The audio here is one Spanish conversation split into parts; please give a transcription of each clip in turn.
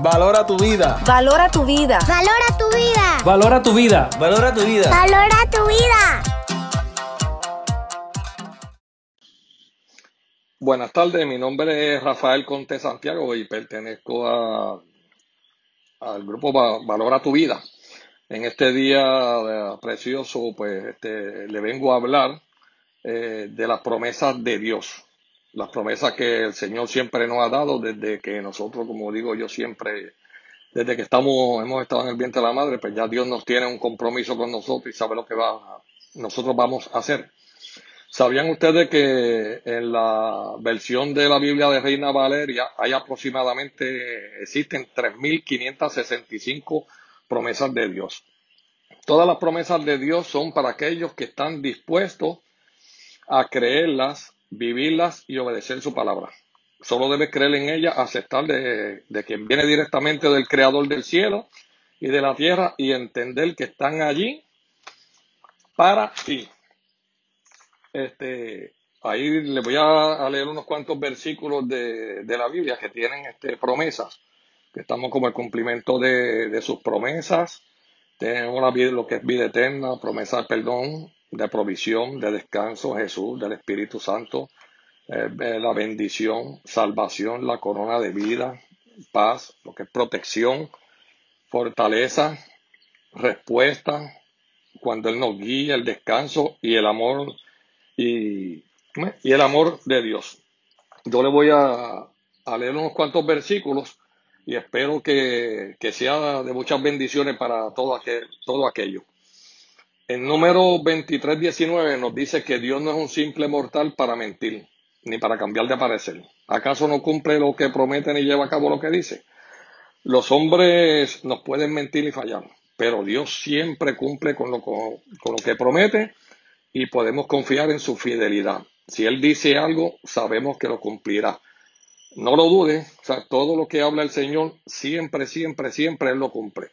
Valora tu vida. Valora tu vida. Valora tu vida. Valora tu vida. Valora tu vida. Valora tu vida. Buenas tardes, mi nombre es Rafael Conte Santiago y pertenezco a, al grupo Valora tu vida. En este día precioso, pues este, le vengo a hablar eh, de las promesas de Dios las promesas que el Señor siempre nos ha dado desde que nosotros, como digo yo siempre, desde que estamos, hemos estado en el vientre de la madre, pues ya Dios nos tiene un compromiso con nosotros y sabe lo que va, nosotros vamos a hacer. ¿Sabían ustedes que en la versión de la Biblia de Reina Valeria hay aproximadamente, existen 3.565 promesas de Dios? Todas las promesas de Dios son para aquellos que están dispuestos a creerlas vivirlas y obedecer su palabra. Solo debes creer en ella, aceptar de, de quien viene directamente del creador del cielo y de la tierra y entender que están allí para ti. Este, ahí le voy a, leer unos cuantos versículos de, la Biblia que tienen este, promesas, que estamos como el cumplimiento de, sus promesas. Tenemos la vida, lo que es vida eterna, promesa de perdón, de provisión, de descanso, Jesús, del Espíritu Santo, eh, la bendición, salvación, la corona de vida, paz, lo que es protección, fortaleza, respuesta, cuando Él nos guía, el descanso y el amor y, y el amor de Dios. Yo le voy a, leer unos cuantos versículos y espero que, sea de muchas bendiciones para todo, aquel, todo aquello. En número 23, 19 nos dice que Dios no es un simple mortal para mentir, ni para cambiar de parecer. ¿Acaso no cumple lo que promete ni lleva a cabo lo que dice? Los hombres nos pueden mentir y fallar, pero Dios siempre cumple con lo, con lo que promete y podemos confiar en su fidelidad. Si Él dice algo, sabemos que lo cumplirá. No lo dude, o sea, todo lo que habla el Señor, siempre, siempre, siempre Él lo cumple.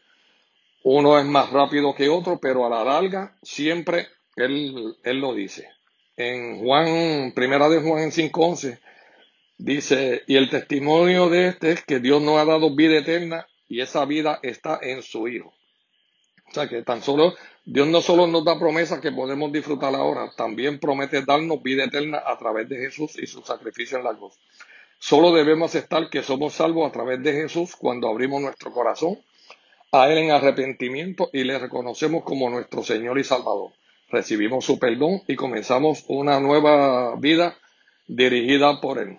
Uno es más rápido que otro, pero a la larga siempre él, él lo dice. En Juan, primera de Juan en 5.11, dice, y el testimonio de este es que Dios nos ha dado vida eterna y esa vida está en su Hijo. O sea que tan solo, Dios no solo nos da promesas que podemos disfrutar ahora, también promete darnos vida eterna a través de Jesús y su sacrificio en la cruz. Solo debemos aceptar que somos salvos a través de Jesús cuando abrimos nuestro corazón a Él en arrepentimiento y le reconocemos como nuestro Señor y Salvador. Recibimos su perdón y comenzamos una nueva vida dirigida por Él.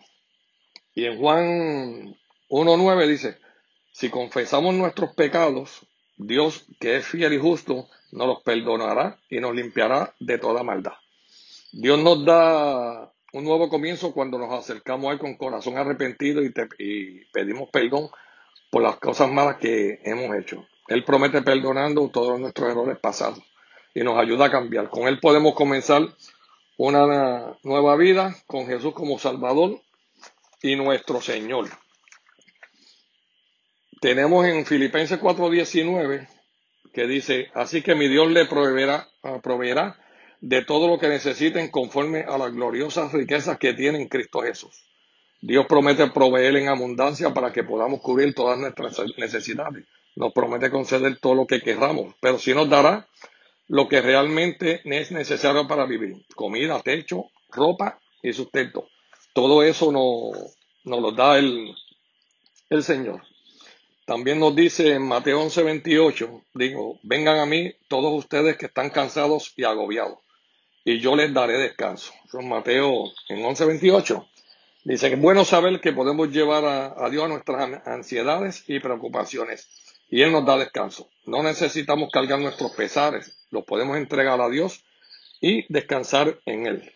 Y en Juan 1.9 dice, si confesamos nuestros pecados, Dios, que es fiel y justo, nos los perdonará y nos limpiará de toda maldad. Dios nos da un nuevo comienzo cuando nos acercamos a Él con corazón arrepentido y, y pedimos perdón por las cosas malas que hemos hecho. Él promete perdonando todos nuestros errores pasados y nos ayuda a cambiar. Con Él podemos comenzar una nueva vida con Jesús como Salvador y nuestro Señor. Tenemos en Filipenses 4:19 que dice, así que mi Dios le proveerá, proveerá de todo lo que necesiten conforme a las gloriosas riquezas que tiene en Cristo Jesús. Dios promete proveer en abundancia para que podamos cubrir todas nuestras necesidades. Nos promete conceder todo lo que querramos, pero sí nos dará lo que realmente es necesario para vivir. Comida, techo, ropa y sustento. Todo eso nos, nos lo da el, el Señor. También nos dice en Mateo 11:28, digo, vengan a mí todos ustedes que están cansados y agobiados, y yo les daré descanso. Eso es Mateo en 11:28. Dice que es bueno saber que podemos llevar a, Dios a nuestras ansiedades y preocupaciones y Él nos da descanso. No necesitamos cargar nuestros pesares, los podemos entregar a Dios y descansar en Él.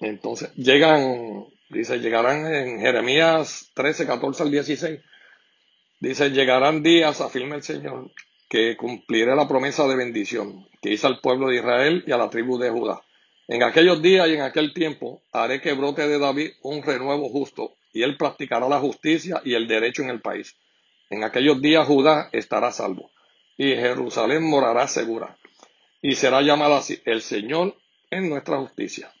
Entonces, llegan, dice, llegarán en Jeremías 13, 14 al 16. Dice, llegarán días, afirma el Señor, que cumpliré la promesa de bendición que hice al pueblo de Israel y a la tribu de Judá en aquellos días y en aquel tiempo haré que brote de David un renuevo justo, y él practicará la justicia y el derecho en el país. En aquellos días Judá estará salvo, y Jerusalén morará segura, y será llamada así el Señor en nuestra justicia.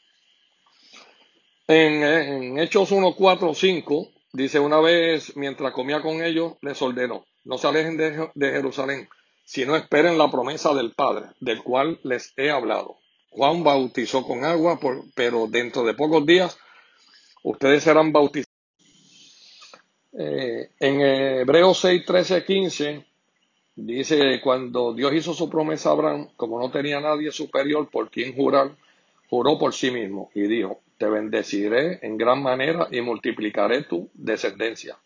En, Hechos 1, 4, 5 Dice, una vez mientras comía con ellos, les ordenó, no se alejen de, de Jerusalén, sino esperen la promesa del Padre, del cual les he hablado. Juan bautizó con agua, pero dentro de pocos días ustedes serán bautizados. Eh, en Hebreos 6, 13, 15 dice, cuando Dios hizo su promesa a Abraham, como no tenía nadie superior por quien jurar, juró por sí mismo y dijo, te bendeciré en gran manera y multiplicaré tu descendencia.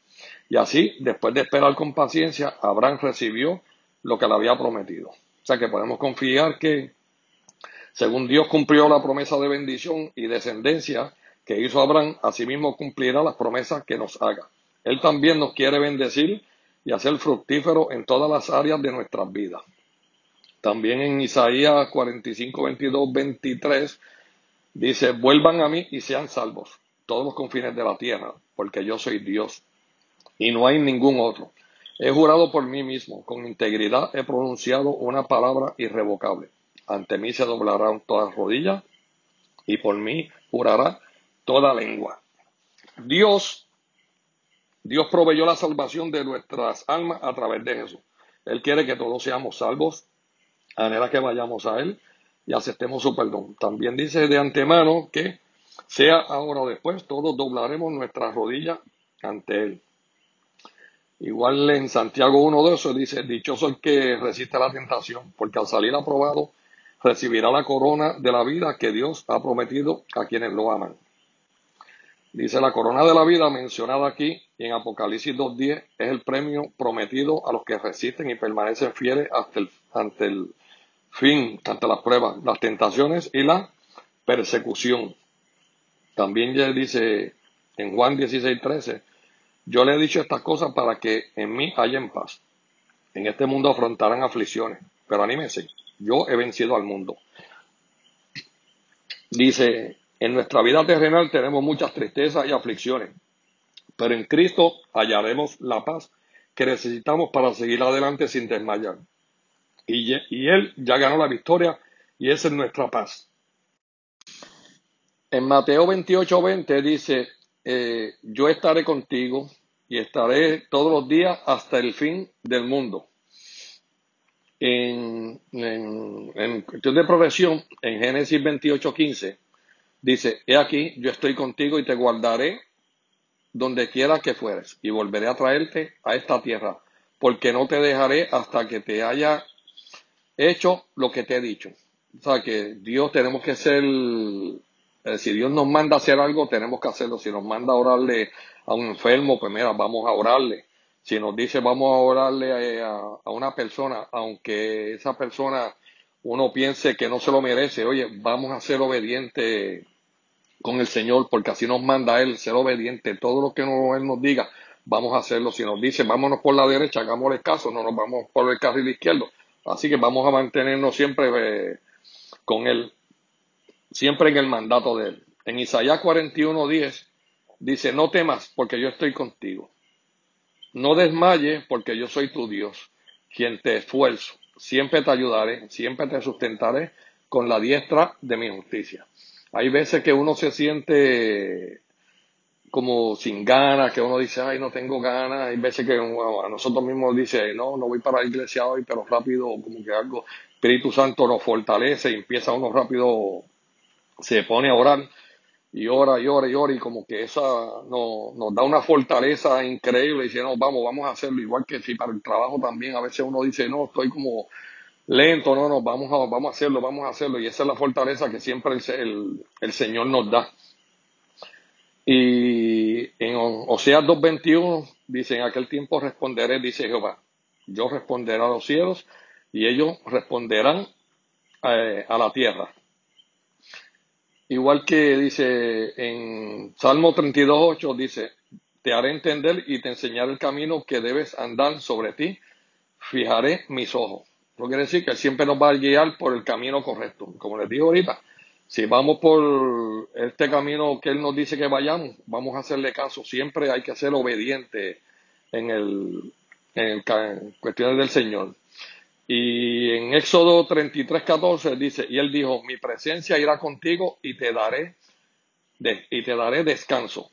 Y así, después de esperar con paciencia, Abraham recibió lo que le había prometido. O sea que podemos confiar que, según Dios cumplió la promesa de bendición y descendencia que hizo Abraham, asimismo cumplirá las promesas que nos haga. Él también nos quiere bendecir y hacer fructífero en todas las áreas de nuestras vidas. También en Isaías 45, 22, 23 dice, vuelvan a mí y sean salvos, todos los confines de la tierra, porque yo soy Dios y no hay ningún otro. He jurado por mí mismo, con integridad he pronunciado una palabra irrevocable. Ante mí se doblarán todas rodillas y por mí jurará toda lengua. Dios, Dios proveyó la salvación de nuestras almas a través de Jesús. Él quiere que todos seamos salvos, a manera que vayamos a Él y aceptemos su perdón. También dice de antemano que sea ahora o después, todos doblaremos nuestras rodillas ante Él. Igual en Santiago 1.12 dice, dichoso el que resiste la tentación, porque al salir aprobado recibirá la corona de la vida que Dios ha prometido a quienes lo aman. Dice la corona de la vida mencionada aquí en Apocalipsis 2.10 es el premio prometido a los que resisten y permanecen fieles hasta el, ante el fin, ante las pruebas, las tentaciones y la persecución. También ya dice en Juan 16.13, yo le he dicho estas cosas para que en mí hayan paz. En este mundo afrontarán aflicciones, pero anímense, yo he vencido al mundo. Dice, en nuestra vida terrenal tenemos muchas tristezas y aflicciones, pero en Cristo hallaremos la paz que necesitamos para seguir adelante sin desmayar. Y, Él ya ganó la victoria y esa es nuestra paz. En Mateo 28, 20 dice, eh, yo estaré contigo y estaré todos los días hasta el fin del mundo. En, cuestión de profesión, en Génesis 28, 15, dice, he aquí, yo estoy contigo y te guardaré donde quiera que fueres y volveré a traerte a esta tierra, porque no te dejaré hasta que te haya hecho lo que te he dicho. O sea que Dios tenemos que ser, eh, si Dios nos manda hacer algo, tenemos que hacerlo. Si nos manda orarle a un enfermo, pues mira, vamos a orarle. Si nos dice vamos a orarle a, una persona, aunque esa persona uno piense que no se lo merece, oye, vamos a ser obedientes con el Señor, porque así nos manda Él, ser obediente. Todo lo que no- Él nos diga, vamos a hacerlo. Si nos dice, vámonos por la derecha, hagámosle caso, no nos vamos por el carril izquierdo. Así que vamos a mantenernos siempre eh, con Él, siempre en el mandato de Él. En Isaías 41:10 dice, no temas, porque yo estoy contigo. No desmayes, porque yo soy tu Dios, quien te esfuerzo. Siempre te ayudaré, siempre te sustentaré con la diestra de mi justicia. Hay veces que uno se siente como sin ganas, que uno dice, ay, no tengo ganas. Hay veces que uno- a nosotros mismos dice, no, no voy para la iglesia hoy, pero rápido, como que algo, Espíritu Santo nos fortalece y empieza uno rápido, se pone a orar y ora y ora y ora y como que esa no, nos da una fortaleza increíble y dice, no, vamos, vamos a hacerlo. Igual que si para el trabajo también a veces uno dice, no, estoy como lento, no, no, vamos a, vamos a hacerlo, vamos a hacerlo. Y esa es la fortaleza que siempre el, el, Señor nos da. Y en Oseas 2.21 dice, en aquel tiempo responderé, dice Jehová, yo responderé a los cielos y ellos responderán eh, a la tierra. Igual que dice en Salmo 32.8, dice, te haré entender y te enseñaré el camino que debes andar sobre ti, fijaré mis ojos. Eso quiere decir que siempre nos va a guiar por el camino correcto. Como les digo ahorita, si vamos por este camino que Él nos dice que vayamos, vamos a hacerle caso. Siempre hay que ser obediente en, el, en, el en cuestiones del Señor. Y en Éxodo 33, 14 dice, y Él dijo, mi presencia irá contigo y te daré, y te daré descanso.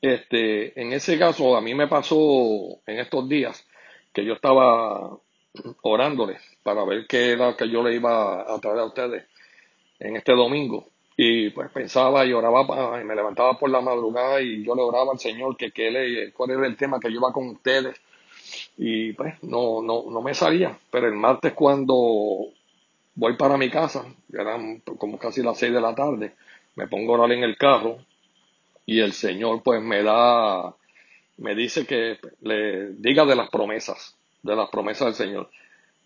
Este, en ese caso, a mí me pasó en estos días que yo estaba orándole para ver qué era que yo le iba a traer a ustedes en este domingo. Y pues pensaba y oraba y me levantaba por la madrugada y yo le oraba al Señor que, que le, cuál era el tema que yo iba con ustedes. Y pues no, no, no me salía. Pero el martes cuando voy para mi casa, eran como casi las seis de la tarde, me pongo a orar en el carro y el Señor pues me da, me dice que le diga de las promesas, de las promesas del Señor.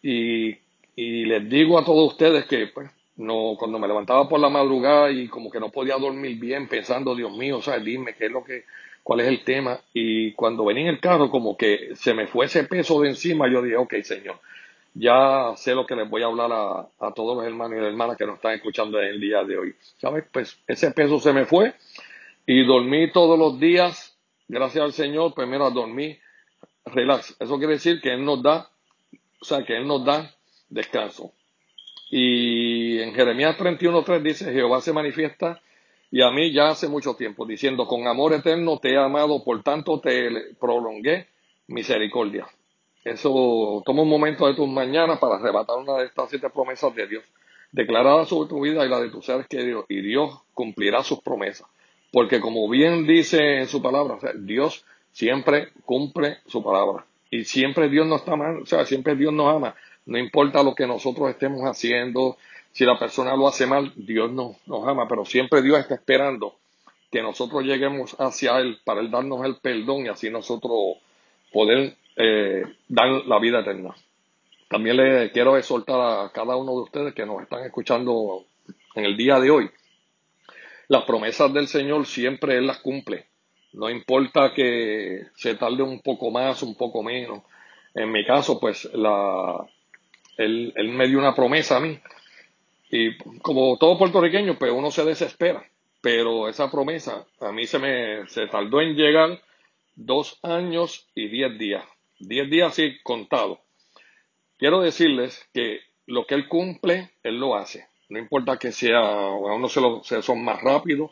Y, y les digo a todos ustedes que pues no, cuando me levantaba por la madrugada y como que no podía dormir bien pensando, Dios mío, o sea, dime qué es lo que, cuál es el tema. Y cuando venía en el carro, como que se me fue ese peso de encima, yo dije, ok, Señor, ya sé lo que les voy a hablar a, todos los hermanos y hermanas que nos están escuchando en el día de hoy. ¿Sabes? Pues ese peso se me fue y dormí todos los días, gracias al Señor, primero a dormir, relax. Eso quiere decir que Él nos da, o sea, que Él nos da descanso. Y en Jeremías 31.3 dice, Jehová se manifiesta y a mí ya hace mucho tiempo, diciendo, con amor eterno te he amado, por tanto te prolongué misericordia. Eso toma un momento de tus mañanas para arrebatar una de estas siete promesas de Dios, declaradas sobre tu vida y la de tus seres queridos, y Dios cumplirá sus promesas. Porque como bien dice en su palabra, Dios siempre cumple su palabra. Y siempre Dios nos está mal, o sea, siempre Dios nos ama. No importa lo que nosotros estemos haciendo, si la persona lo hace mal, Dios nos, nos ama, pero siempre Dios está esperando que nosotros lleguemos hacia Él para Él darnos el perdón y así nosotros poder eh, dar la vida eterna. También le quiero exhortar a cada uno de ustedes que nos están escuchando en el día de hoy. Las promesas del Señor siempre Él las cumple. No importa que se tarde un poco más, un poco menos. En mi caso, pues la, él, él me dio una promesa a mí. Y como todo puertorriqueño, pues uno se desespera. Pero esa promesa a mí se me se tardó en llegar dos años y diez días. Diez días así contados. Quiero decirles que lo que él cumple, él lo hace. No importa que sea, unos se lo, son más rápidos,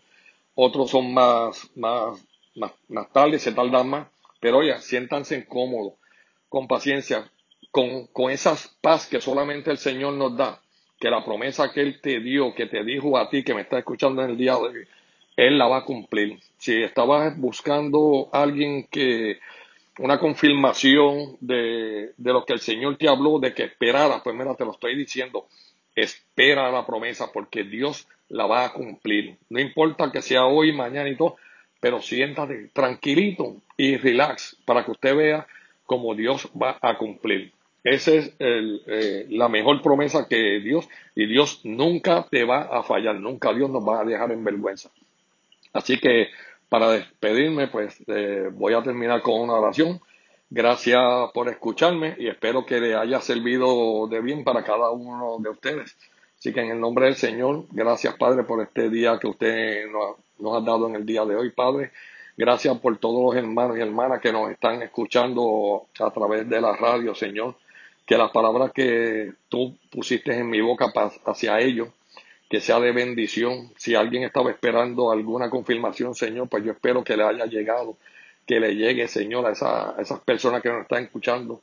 otros son más, más, más, más tarde, se tardan más. Pero oye, siéntanse cómodos, con paciencia con, con esa paz que solamente el Señor nos da, que la promesa que Él te dio, que te dijo a ti, que me está escuchando en el día de hoy, Él la va a cumplir. Si estabas buscando a alguien que, una confirmación de, de lo que el Señor te habló, de que esperara, pues mira, te lo estoy diciendo, espera la promesa porque Dios la va a cumplir. No importa que sea hoy, mañana y todo, pero siéntate tranquilito y relax para que usted vea cómo Dios va a cumplir. Esa es eh, la mejor promesa que Dios, y Dios nunca te va a fallar, nunca Dios nos va a dejar en vergüenza. Así que para despedirme, pues eh, voy a terminar con una oración. Gracias por escucharme y espero que le haya servido de bien para cada uno de ustedes. Así que en el nombre del Señor, gracias Padre por este día que usted nos, nos ha dado en el día de hoy, Padre. Gracias por todos los hermanos y hermanas que nos están escuchando a través de la radio, Señor que las palabras que tú pusiste en mi boca hacia ellos, que sea de bendición. Si alguien estaba esperando alguna confirmación, Señor, pues yo espero que le haya llegado, que le llegue, Señor, a, esa, esas personas que nos están escuchando.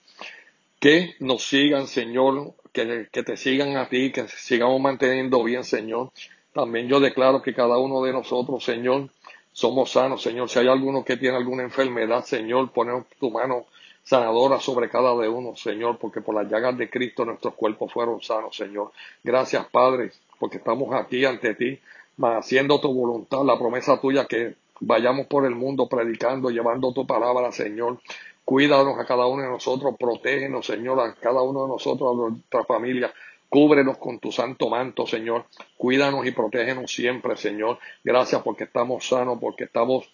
Que nos sigan, Señor, que, que te sigan a ti, que sigamos manteniendo bien, Señor. También yo declaro que cada uno de nosotros, Señor, somos sanos, Señor. Si hay alguno que tiene alguna enfermedad, Señor, ponemos tu mano sanadora sobre cada de uno, Señor, porque por las llagas de Cristo nuestros cuerpos fueron sanos, Señor. Gracias, Padre, porque estamos aquí ante ti, haciendo tu voluntad, la promesa tuya que vayamos por el mundo predicando, llevando tu palabra, Señor. Cuídanos a cada uno de nosotros, protégenos, Señor, a cada uno de nosotros, a nuestra familia. Cúbrenos con tu santo manto, Señor. Cuídanos y protégenos siempre, Señor. Gracias porque estamos sanos, porque estamos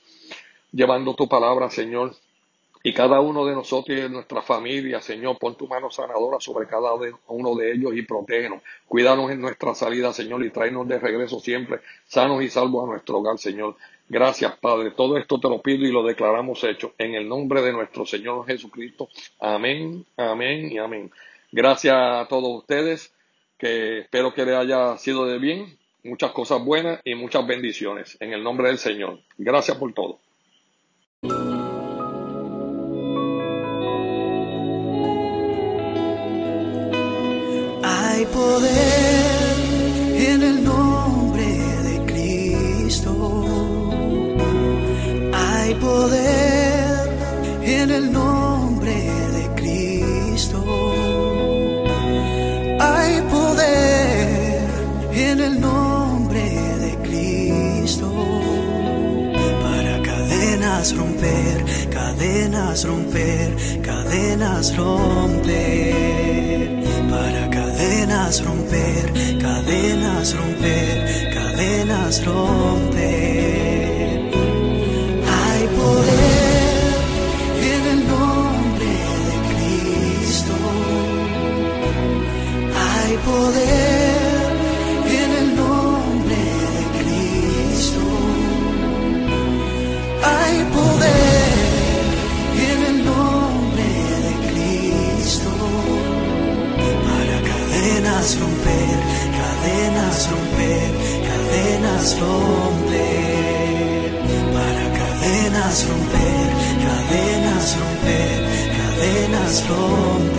llevando tu palabra, Señor. Y cada uno de nosotros y de nuestra familia, Señor, pon tu mano sanadora sobre cada uno de ellos y protégenos. Cuídanos en nuestra salida, Señor, y tráenos de regreso siempre sanos y salvos a nuestro hogar, Señor. Gracias, Padre. Todo esto te lo pido y lo declaramos hecho en el nombre de nuestro Señor Jesucristo. Amén, amén y amén. Gracias a todos ustedes, que espero que les haya sido de bien, muchas cosas buenas y muchas bendiciones en el nombre del Señor. Gracias por todo. De Cristo. Para cadenas romper, cadenas romper, cadenas romper. Para cadenas romper, cadenas romper, cadenas romper. Hay poder en el nombre de Cristo. Hay poder romper. Para cadenas romper, cadenas romper, cadenas romper.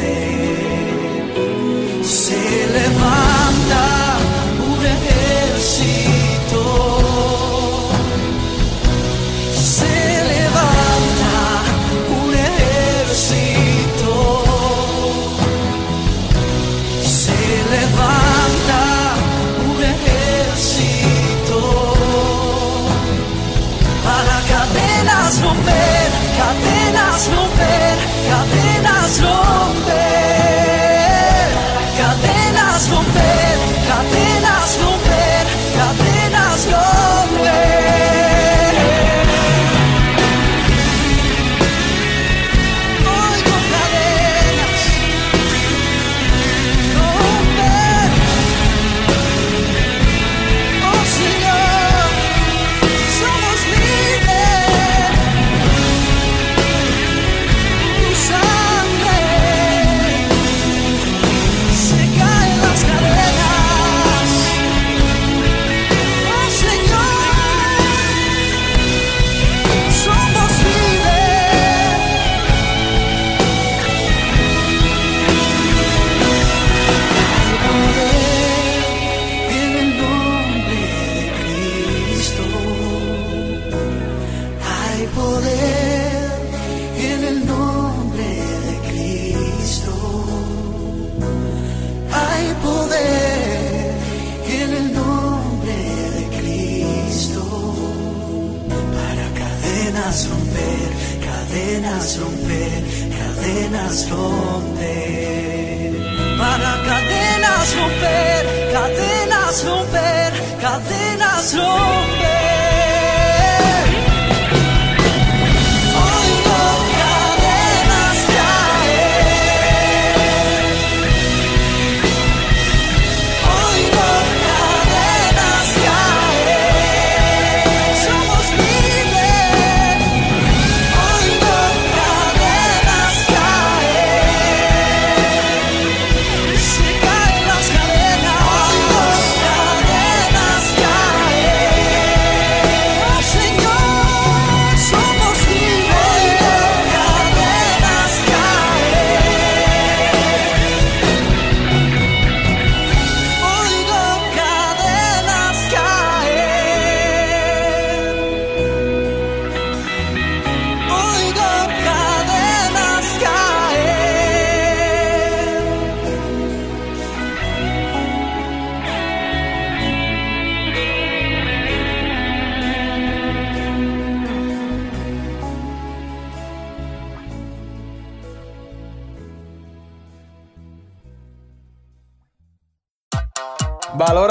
Cadenas romper, cadenas romper. Para cadenas romper, cadenas romper, cadenas romper.